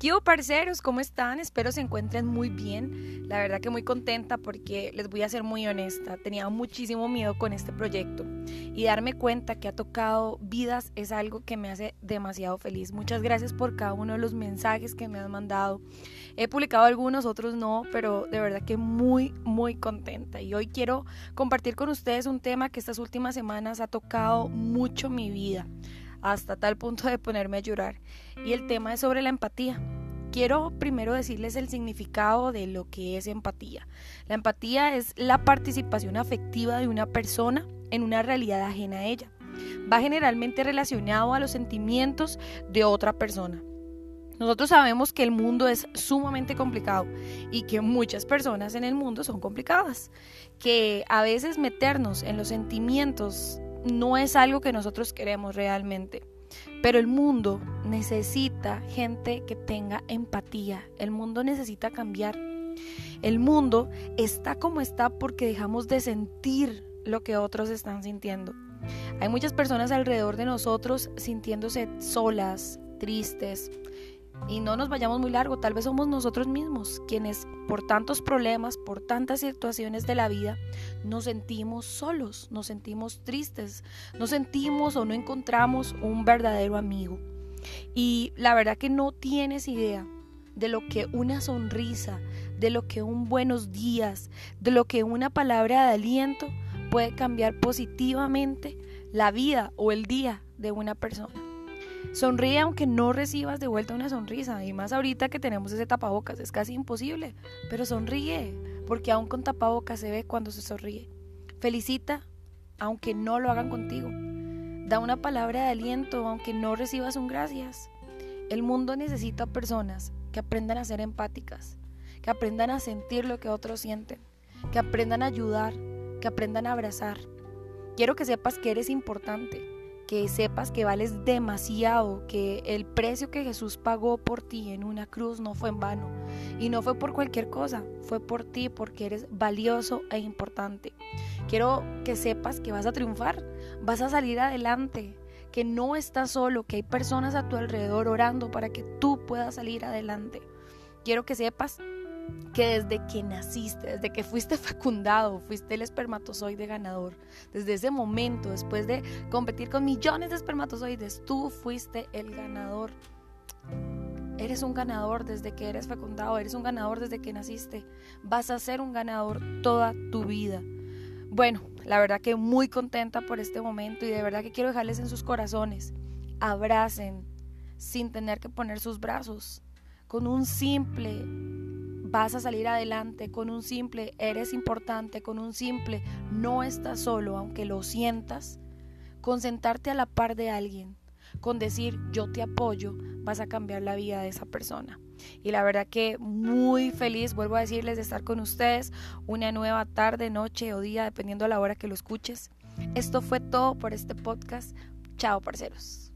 ¿Qué parceros? ¿Cómo están? Espero se encuentren muy bien. La verdad que muy contenta porque les voy a ser muy honesta. Tenía muchísimo miedo con este proyecto y darme cuenta que ha tocado vidas es algo que me hace demasiado feliz. Muchas gracias por cada uno de los mensajes que me han mandado. He publicado algunos, otros no, pero de verdad que muy, muy contenta. Y hoy quiero compartir con ustedes un tema que estas últimas semanas ha tocado mucho mi vida hasta tal punto de ponerme a llorar. Y el tema es sobre la empatía. Quiero primero decirles el significado de lo que es empatía. La empatía es la participación afectiva de una persona en una realidad ajena a ella. Va generalmente relacionado a los sentimientos de otra persona. Nosotros sabemos que el mundo es sumamente complicado y que muchas personas en el mundo son complicadas, que a veces meternos en los sentimientos no es algo que nosotros queremos realmente. Pero el mundo necesita gente que tenga empatía. El mundo necesita cambiar. El mundo está como está porque dejamos de sentir lo que otros están sintiendo. Hay muchas personas alrededor de nosotros sintiéndose solas, tristes, y no nos vayamos muy largo, tal vez somos nosotros mismos quienes por tantos problemas, por tantas situaciones de la vida, nos sentimos solos, nos sentimos tristes, nos sentimos o no encontramos un verdadero amigo. Y la verdad que no tienes idea de lo que una sonrisa, de lo que un buenos días, de lo que una palabra de aliento puede cambiar positivamente la vida o el día de una persona. Sonríe aunque no recibas de vuelta una sonrisa. Y más ahorita que tenemos ese tapabocas. Es casi imposible. Pero sonríe. Porque aún con tapabocas se ve cuando se sonríe. Felicita aunque no lo hagan contigo. Da una palabra de aliento aunque no recibas un gracias. El mundo necesita personas que aprendan a ser empáticas. Que aprendan a sentir lo que otros sienten. Que aprendan a ayudar. Que aprendan a abrazar. Quiero que sepas que eres importante que sepas que vales demasiado, que el precio que Jesús pagó por ti en una cruz no fue en vano y no fue por cualquier cosa, fue por ti porque eres valioso e importante. Quiero que sepas que vas a triunfar, vas a salir adelante, que no estás solo, que hay personas a tu alrededor orando para que tú puedas salir adelante. Quiero que sepas que desde que naciste, desde que fuiste fecundado, fuiste el espermatozoide ganador, desde ese momento, después de competir con millones de espermatozoides, tú fuiste el ganador. Eres un ganador desde que eres fecundado, eres un ganador desde que naciste. Vas a ser un ganador toda tu vida. Bueno, la verdad que muy contenta por este momento y de verdad que quiero dejarles en sus corazones. Abracen sin tener que poner sus brazos. Con un simple vas a salir adelante con un simple eres importante, con un simple no estás solo, aunque lo sientas, con sentarte a la par de alguien, con decir yo te apoyo, vas a cambiar la vida de esa persona. Y la verdad que muy feliz, vuelvo a decirles, de estar con ustedes una nueva tarde, noche o día, dependiendo de la hora que lo escuches. Esto fue todo por este podcast. Chao, parceros.